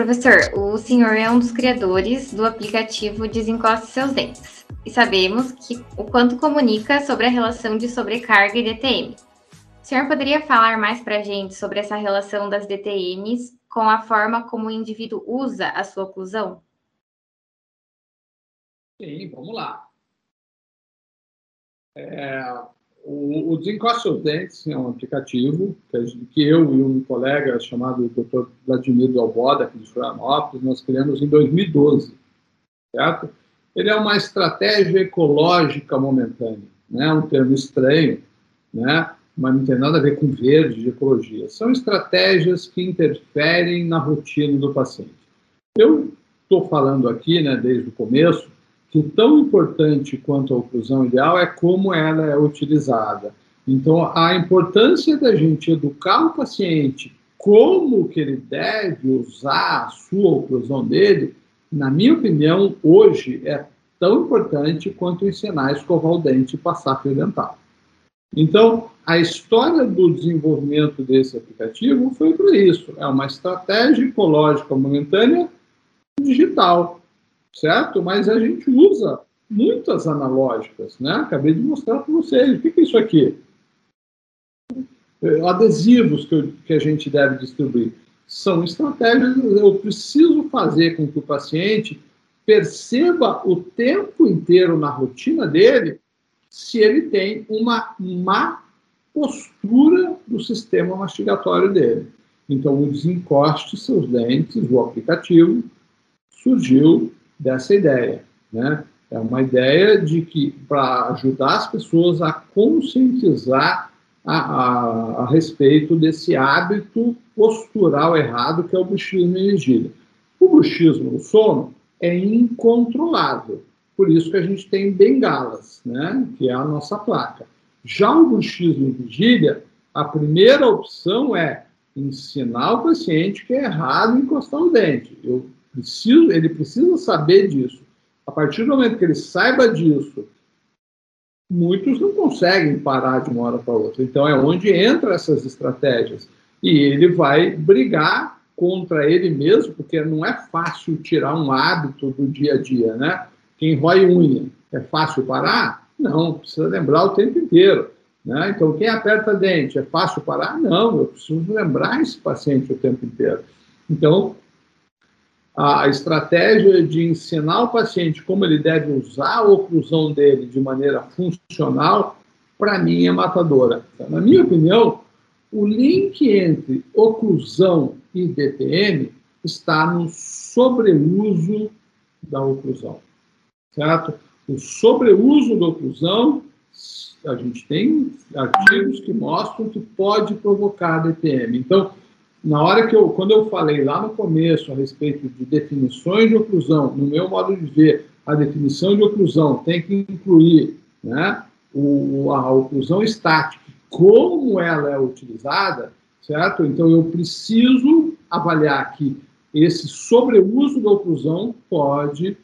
Professor, o senhor é um dos criadores do aplicativo Desencoste Seus Dentes. E sabemos que o quanto comunica sobre a relação de sobrecarga e DTM. O senhor poderia falar mais para a gente sobre essa relação das DTMs com a forma como o indivíduo usa a sua oclusão? Sim, vamos lá. É, o, o Desencoste Dentes é um aplicativo que eu e um colega chamado Dr. Vladimir Dalboda, aqui de Florianópolis, nós criamos em 2012, certo? Ele é uma estratégia ecológica momentânea, né? um termo estranho, né? mas não tem nada a ver com verde, de ecologia. São estratégias que interferem na rotina do paciente. Eu estou falando aqui, né, desde o começo, que tão importante quanto a oclusão ideal é como ela é utilizada. Então, a importância da gente educar o paciente como que ele deve usar a sua oclusão dele, na minha opinião, hoje é tão importante quanto ensinar a escovar o dente e passar fio dental. Então, a história do desenvolvimento desse aplicativo foi para isso. É uma estratégia ecológica momentânea digital certo? Mas a gente usa muitas analógicas, né? Acabei de mostrar para vocês. O que é isso aqui? É, adesivos que, eu, que a gente deve distribuir. São estratégias, eu preciso fazer com que o paciente perceba o tempo inteiro na rotina dele se ele tem uma má postura do sistema mastigatório dele. Então, o desencoste seus dentes, o aplicativo, surgiu dessa ideia. Né? É uma ideia de que, para ajudar as pessoas a conscientizar a, a, a, respeito desse hábito postural errado que é o bruxismo em vigília. O bruxismo no sono é incontrolável, por isso que a gente tem bengalas, né? que é a nossa placa. Já o bruxismo em vigília, a primeira opção é ensinar o paciente que é errado encostar o dente. Eu Preciso, ele precisa saber disso. A partir do momento que ele saiba disso, muitos não conseguem parar de uma hora para outra. Então é onde entram essas estratégias. E ele vai brigar contra ele mesmo, porque não é fácil tirar um hábito do dia a dia, né? Quem rói unha, é fácil parar? Não, precisa lembrar o tempo inteiro. Né? Então, quem aperta dente, é fácil parar? Não, eu preciso lembrar esse paciente o tempo inteiro. Então, a estratégia de ensinar o paciente como ele deve usar a oclusão dele de maneira funcional, para mim é matadora. Então, na minha opinião, o link entre oclusão e DPM está no sobreuso da oclusão, certo? O sobreuso da oclusão, a gente tem artigos que mostram que pode provocar DPM. Então, na hora que eu, quando eu falei lá no começo a respeito de definições de oclusão, no meu modo de ver, a definição de oclusão tem que incluir né, o, a oclusão estática, como ela é utilizada, certo? Então eu preciso avaliar que esse sobreuso da oclusão pode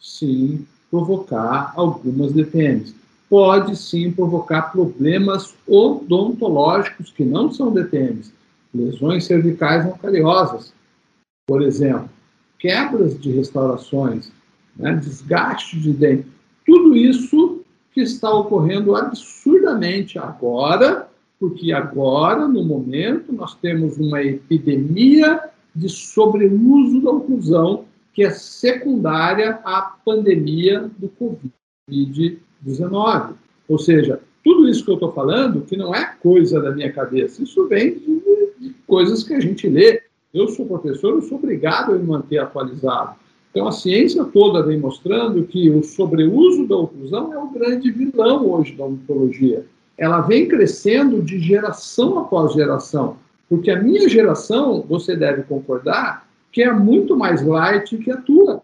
sim provocar algumas DTMs. Pode sim provocar problemas odontológicos que não são DTMs lesões cervicais não cariosas, por exemplo, quebras de restaurações, né, desgaste de dente, tudo isso que está ocorrendo absurdamente agora, porque agora, no momento, nós temos uma epidemia de sobreuso da oclusão, que é secundária à pandemia do Covid-19. Ou seja, tudo isso que eu estou falando, que não é coisa da minha cabeça, isso vem de coisas que a gente lê. Eu sou professor, eu sou obrigado a me manter atualizado. Então, a ciência toda vem mostrando que o sobreuso da oclusão é o grande vilão hoje da odontologia. Ela vem crescendo de geração após geração, porque a minha geração, você deve concordar, que é muito mais light que a tua.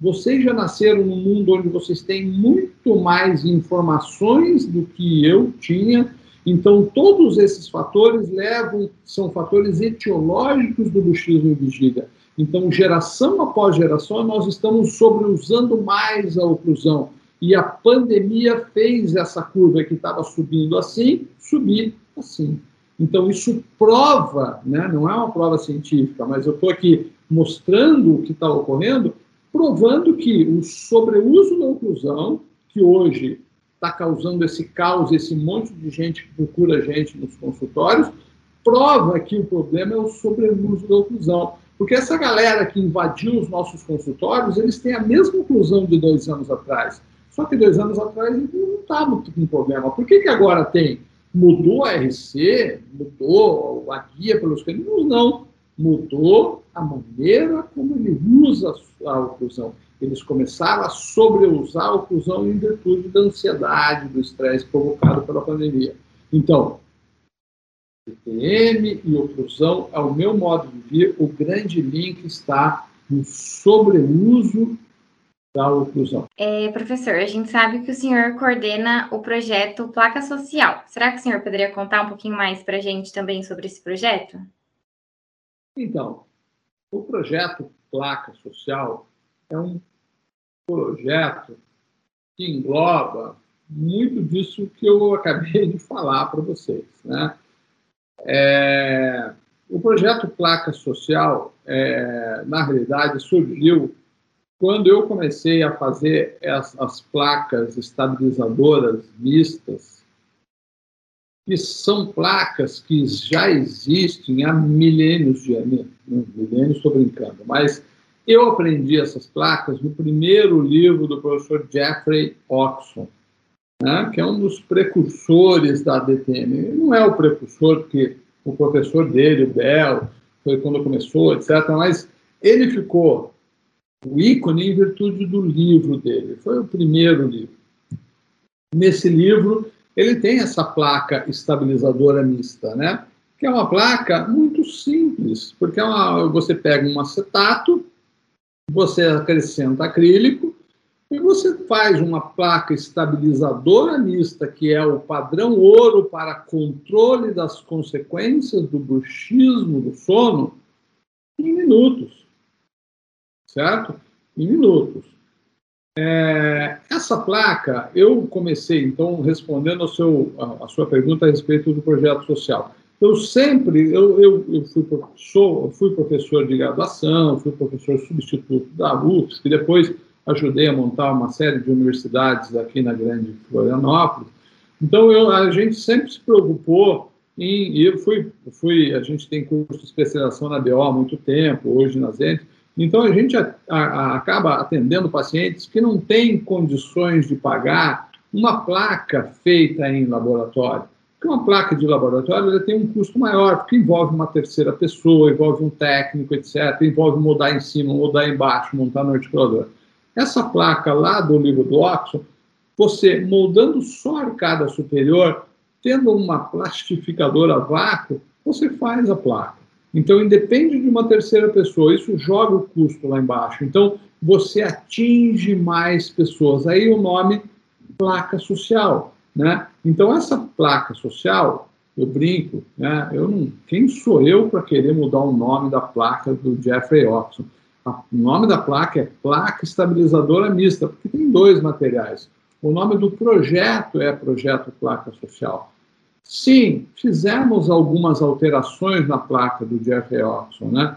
Vocês já nasceram num mundo onde vocês têm muito mais informações do que eu tinha, então, todos esses fatores levam, são fatores etiológicos do bruxismo em vigília. Então, geração após geração, nós estamos sobreusando mais a oclusão. E a pandemia fez essa curva que estava subindo assim, subir assim. Então, isso prova, né, não é uma prova científica, mas eu estou aqui mostrando o que está ocorrendo, provando que o sobreuso da oclusão, que hoje está causando esse caos, esse monte de gente que procura gente nos consultórios, prova que o problema é o sobreuso da oclusão. Porque essa galera que invadiu os nossos consultórios, eles têm a mesma oclusão de dois anos atrás. Só que dois anos atrás não estava com problema. Por que, que agora tem? Mudou a RC? Mudou a guia pelos caminhos? Não. Mudou a maneira como ele usa a oclusão. Eles começaram a sobreusar a oclusão em virtude da ansiedade, do estresse provocado pela pandemia. Então, TTM e oclusão, ao meu modo de ver, o grande link está no sobreuso da oclusão. É, professor, a gente sabe que o senhor coordena o projeto Placa Social. Será que o senhor poderia contar um pouquinho mais para a gente também sobre esse projeto? Então, o projeto Placa Social é um projeto que engloba muito disso que eu acabei de falar para vocês. Né? É, o projeto Placa Social, é, na realidade, surgiu quando eu comecei a fazer as, as placas estabilizadoras mistas, que são placas que já existem há milênios de anos, milênios estou brincando, mas eu aprendi essas placas no primeiro livro do professor Jeffrey Oxon, né, que é um dos precursores da DTM. Ele não é o precursor que o professor dele, o Bell, foi quando começou, etc., mas ele ficou o ícone em virtude do livro dele. Foi o primeiro livro. Nesse livro, ele tem essa placa estabilizadora mista, né? Que é uma placa muito simples, porque é uma, você pega um acetato, você acrescenta acrílico e você faz uma placa estabilizadora mista, que é o padrão ouro para controle das consequências do bruxismo do sono, em minutos certo? Em minutos. É, essa placa, eu comecei, então, respondendo seu, a, a, sua pergunta a respeito do projeto social. Eu sempre, eu, eu, eu fui, professor, fui professor de graduação, fui professor substituto da UFSC, e depois ajudei a montar uma série de universidades aqui na Grande Florianópolis. Então, eu, a gente sempre se preocupou em, eu fui, fui, a gente tem curso de especialização na BO há muito tempo, hoje na ZENT, então, a gente a, a, acaba atendendo pacientes que não têm condições de pagar uma placa feita em laboratório. Uma placa de laboratório tem um custo maior, porque envolve uma terceira pessoa, envolve um técnico, etc., envolve mudar em cima, mudar embaixo, montar no articulador. Essa placa lá do livro do Oxford, você moldando só a arcada superior, tendo uma plastificadora a vácuo, você faz a placa. Então, independe de uma terceira pessoa, isso joga o custo lá embaixo. Então, você atinge mais pessoas. Aí o nome placa social, né? Então, essa placa social, eu brinco, né? Eu não, quem sou eu para querer mudar o nome da placa do Jeffrey Oxon? O nome da placa é placa estabilizadora mista, porque tem dois materiais. O nome do projeto é projeto placa social. Sim, fizemos algumas alterações na placa do Jeffrey Oxon, né?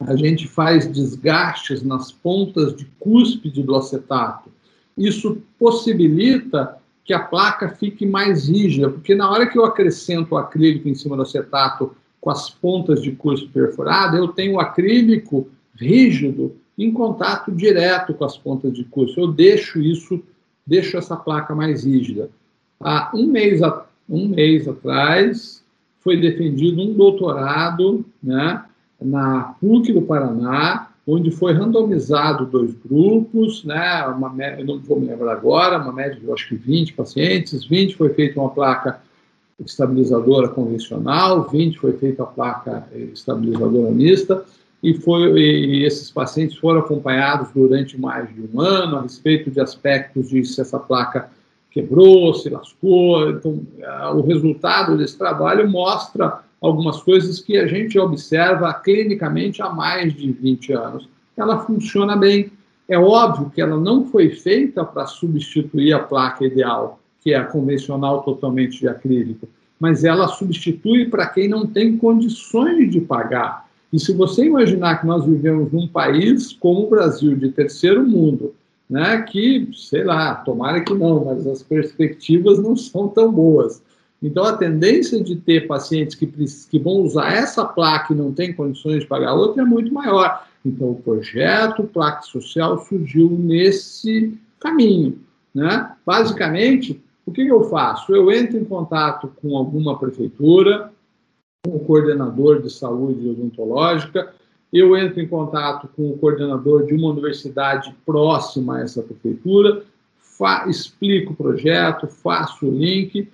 A gente faz desgastes nas pontas de cúspide do acetato. Isso possibilita que a placa fique mais rígida, porque na hora que eu acrescento o acrílico em cima do acetato com as pontas de cúspide perfurada, eu tenho o acrílico rígido em contato direto com as pontas de cúspide. Eu deixo isso, deixo essa placa mais rígida. Há um mês um mês atrás, foi defendido um doutorado né, na PUC do Paraná, onde foi randomizado dois grupos, né, uma, eu não vou me lembrar agora, uma média de acho que 20 pacientes, 20 foi feita uma placa estabilizadora convencional, 20 foi feita a placa estabilizadora mista, e, foi, e esses pacientes foram acompanhados durante mais de um ano a respeito de aspectos de se essa placa quebrou, se lascou. Então, o resultado desse trabalho mostra algumas coisas que a gente observa clinicamente há mais de 20 anos. Ela funciona bem. É óbvio que ela não foi feita para substituir a placa ideal, que é a convencional totalmente de acrílico, mas ela substitui para quem não tem condições de pagar. E se você imaginar que nós vivemos num país como o Brasil, de terceiro mundo, né, que, sei lá, tomara que não, mas as perspectivas não são tão boas. Então, a tendência de ter pacientes que, que vão usar essa placa e não têm condições de pagar outra é muito maior. Então, o projeto Placa Social surgiu nesse caminho. Né? Basicamente, o que eu faço? Eu entro em contato com alguma prefeitura, com o coordenador de saúde odontológica, eu entro em contato com o coordenador de uma universidade próxima a essa prefeitura, explico o projeto, faço o link,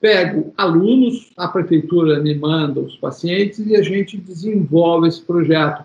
pego alunos, a prefeitura me manda os pacientes e a gente desenvolve esse projeto.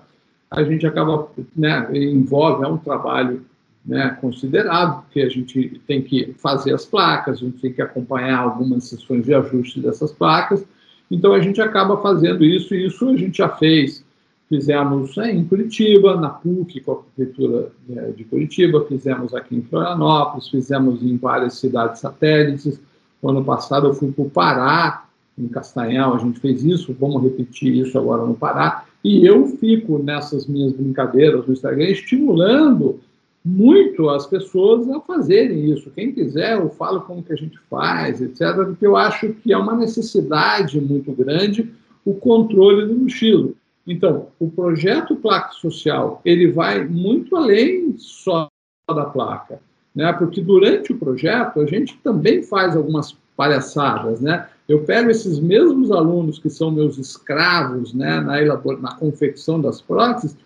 A gente acaba, né, envolve, é um trabalho né, considerável, porque a gente tem que fazer as placas, a gente tem que acompanhar algumas sessões de ajuste dessas placas, então a gente acaba fazendo isso, e isso a gente já fez. Fizemos né, em Curitiba, na PUC, com a Prefeitura né, de Curitiba, fizemos aqui em Florianópolis, fizemos em várias cidades satélites. O ano passado eu fui para o Pará, em Castanhal, a gente fez isso, vamos repetir isso agora no Pará. E eu fico nessas minhas brincadeiras no Instagram estimulando muito as pessoas a fazerem isso. Quem quiser, eu falo como que a gente faz, etc., porque eu acho que é uma necessidade muito grande o controle do mochilo. Então, o projeto Placa Social, ele vai muito além só da placa, né? Porque durante o projeto a gente também faz algumas palhaçadas, né? Eu pego esses mesmos alunos que são meus escravos, né, na, na confecção das próteses,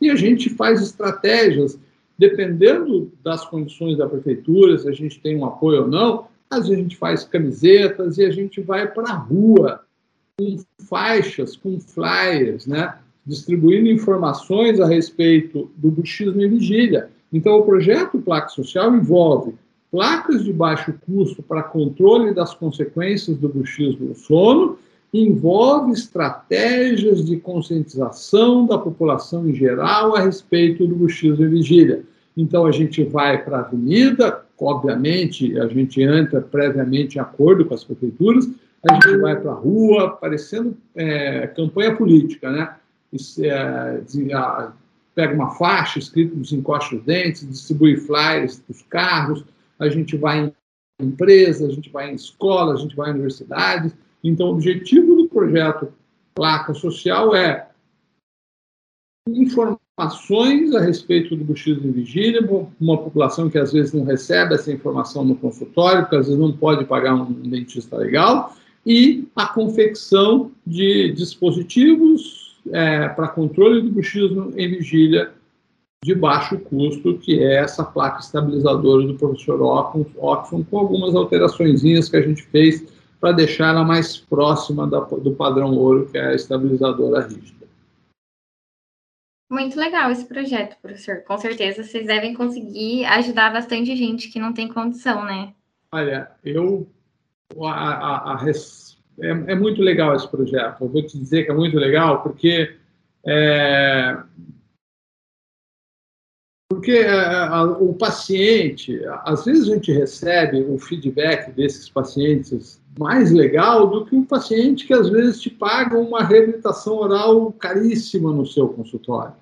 e a gente faz estratégias dependendo das condições da prefeitura, se a gente tem um apoio ou não, às vezes a gente faz camisetas e a gente vai para a rua com faixas, com flyers, né? distribuindo informações a respeito do bruxismo em vigília. Então, o projeto Placa Social envolve placas de baixo custo para controle das consequências do bruxismo no sono envolve estratégias de conscientização da população em geral a respeito do buchismo e vigília. Então, a gente vai para a avenida, obviamente, a gente entra previamente em acordo com as prefeituras, a gente vai para a rua, parecendo é, campanha política, né? É, pega uma faixa escrito nos encostos dentes, distribui flyers para os carros, a gente vai em empresas, a gente vai em escolas, a gente vai em universidades, então, o objetivo do projeto Placa Social é informações a respeito do buchismo vigília, uma população que às vezes não recebe essa informação no consultório, que às vezes não pode pagar um dentista legal, e a confecção de dispositivos é, para controle do buchismo em vigília de baixo custo, que é essa placa estabilizadora do professor Oxford, com algumas alterações que a gente fez para deixá-la mais próxima da, do padrão ouro, que é a estabilizadora rígida. Muito legal esse projeto, professor. Com certeza vocês devem conseguir ajudar bastante gente que não tem condição, né? Olha, eu. A, a, a, é, é, muito legal esse projeto. Eu vou te dizer que é muito legal, porque. É, porque é, o paciente, às vezes a gente recebe o feedback desses pacientes mais legal do que um paciente que às vezes te paga uma reabilitação oral caríssima no seu consultório.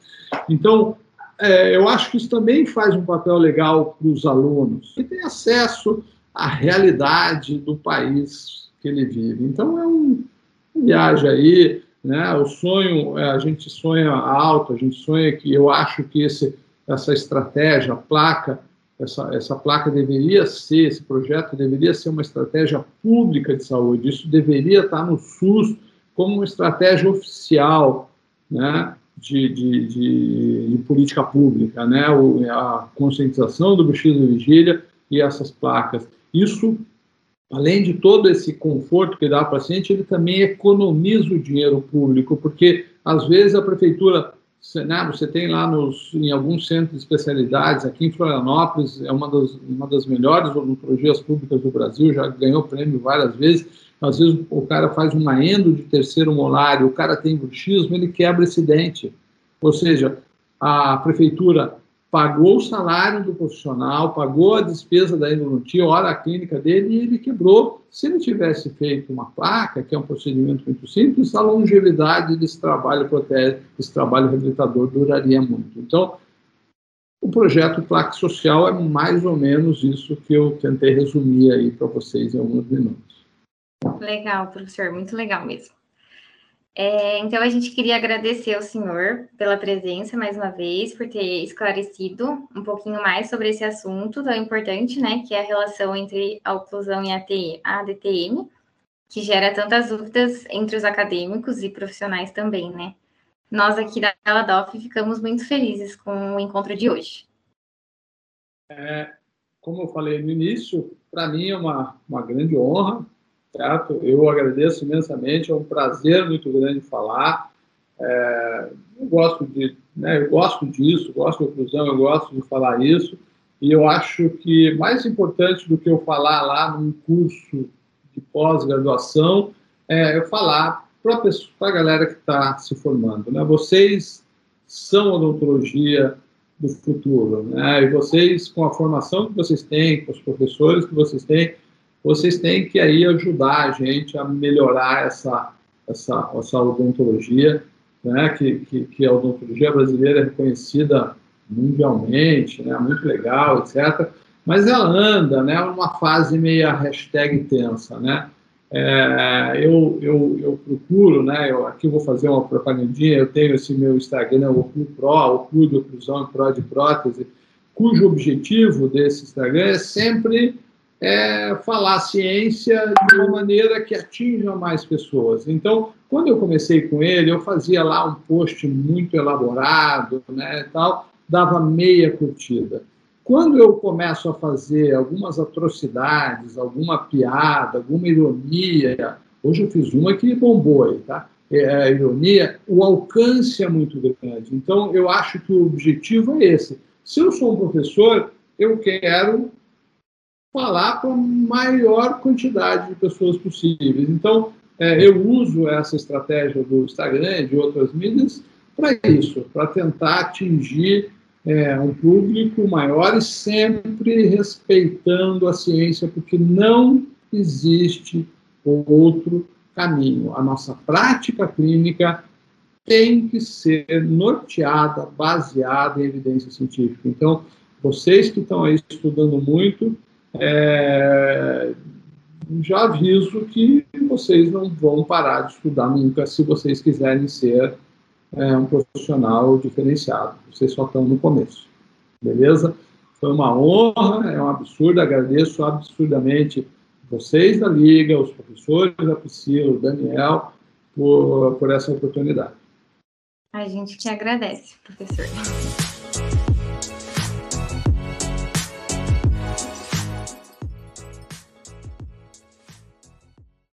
Então, é, eu acho que isso também faz um papel legal para os alunos, que têm acesso à realidade do país que ele vive. Então, é um, viagem aí, né? O sonho, é, a gente sonha alto, a gente sonha que eu acho que esse, essa estratégia, a placa, essa, essa placa deveria ser, esse projeto deveria ser uma estratégia pública de saúde, isso deveria estar no SUS como uma estratégia oficial né, de, de, de, de política pública, né, o, a conscientização do bruxismo de vigília e essas placas. Isso, além de todo esse conforto que dá ao paciente, ele também economiza o dinheiro público, porque às vezes a prefeitura né, você tem lá nos, em alguns centros de especialidades, aqui em Florianópolis, é uma das, uma das melhores odontologias públicas do Brasil, já ganhou prêmio várias vezes. Às vezes o cara faz uma endo de terceiro molar, o cara tem bruxismo, ele quebra esse dente. Ou seja, a prefeitura pagou o salário do profissional, pagou a despesa da endodontia, hora a clínica dele, e ele quebrou. Se ele tivesse feito uma placa, que é um procedimento muito simples, a longevidade desse trabalho protético, desse trabalho reabilitador duraria muito. Então, o projeto Plaque Social é mais ou menos isso que eu tentei resumir aí para vocês em alguns minutos. Legal, professor, muito legal mesmo. É, então, a gente queria agradecer ao senhor pela presença mais uma vez, por ter esclarecido um pouquinho mais sobre esse assunto tão importante, né, que é a relação entre a oclusão e a ADTM, que gera tantas dúvidas entre os acadêmicos e profissionais também, né. Nós aqui da Eladof ficamos muito felizes com o encontro de hoje. É, como eu falei no início, para mim é uma, uma grande honra certo? Eu agradeço imensamente, é um prazer muito grande falar. É, eu gosto de, né, eu gosto disso, gosto da inclusão, eu gosto de falar isso. E eu acho que mais importante do que eu falar lá num curso de pós-graduação é eu falar para a galera que está se formando. Né? Vocês são odontologia do futuro, né? E vocês, com a formação que vocês têm, com os professores que vocês têm, vocês têm que aí ajudar a gente a melhorar essa, essa, essa odontologia, né, que, que, que a odontologia brasileira é reconhecida mundialmente, né, muito legal, etc. Mas ela anda, né, numa fase meia hashtag tensa, né. É, eu, eu, eu procuro, né, eu, aqui vou fazer uma propagandinha, eu tenho esse meu Instagram, o Oclu Pro, o Clube de Oclusão e Pro de Prótese, cujo objetivo desse Instagram é sempre é, falar ciência de uma maneira que atinja mais pessoas. Então, quando eu comecei com ele, eu fazia lá um post muito elaborado, né, tal, dava meia curtida. Quando eu começo a fazer algumas atrocidades, alguma piada, alguma ironia, hoje eu fiz uma que bombou aí, tá? É, a ironia, o alcance é muito grande. Então, eu acho que o objetivo é esse. Se eu sou um professor, eu quero falar com a maior quantidade de pessoas possíveis. Então, é, eu uso essa estratégia do Instagram e de outras mídias para isso, para tentar atingir é, um público maior e sempre respeitando a ciência, porque não existe outro caminho. A nossa prática clínica tem que ser norteada, baseada em evidência científica. Então, vocês que estão aí estudando muito, é, já aviso que vocês não vão parar de estudar nunca se vocês quiserem ser é, um profissional diferenciado. Vocês só estão no começo, beleza? Foi uma honra, é um absurdo, agradeço absurdamente vocês da Liga, os professores da Priscila, o Daniel, por, por essa oportunidade. A gente que agradece, professor.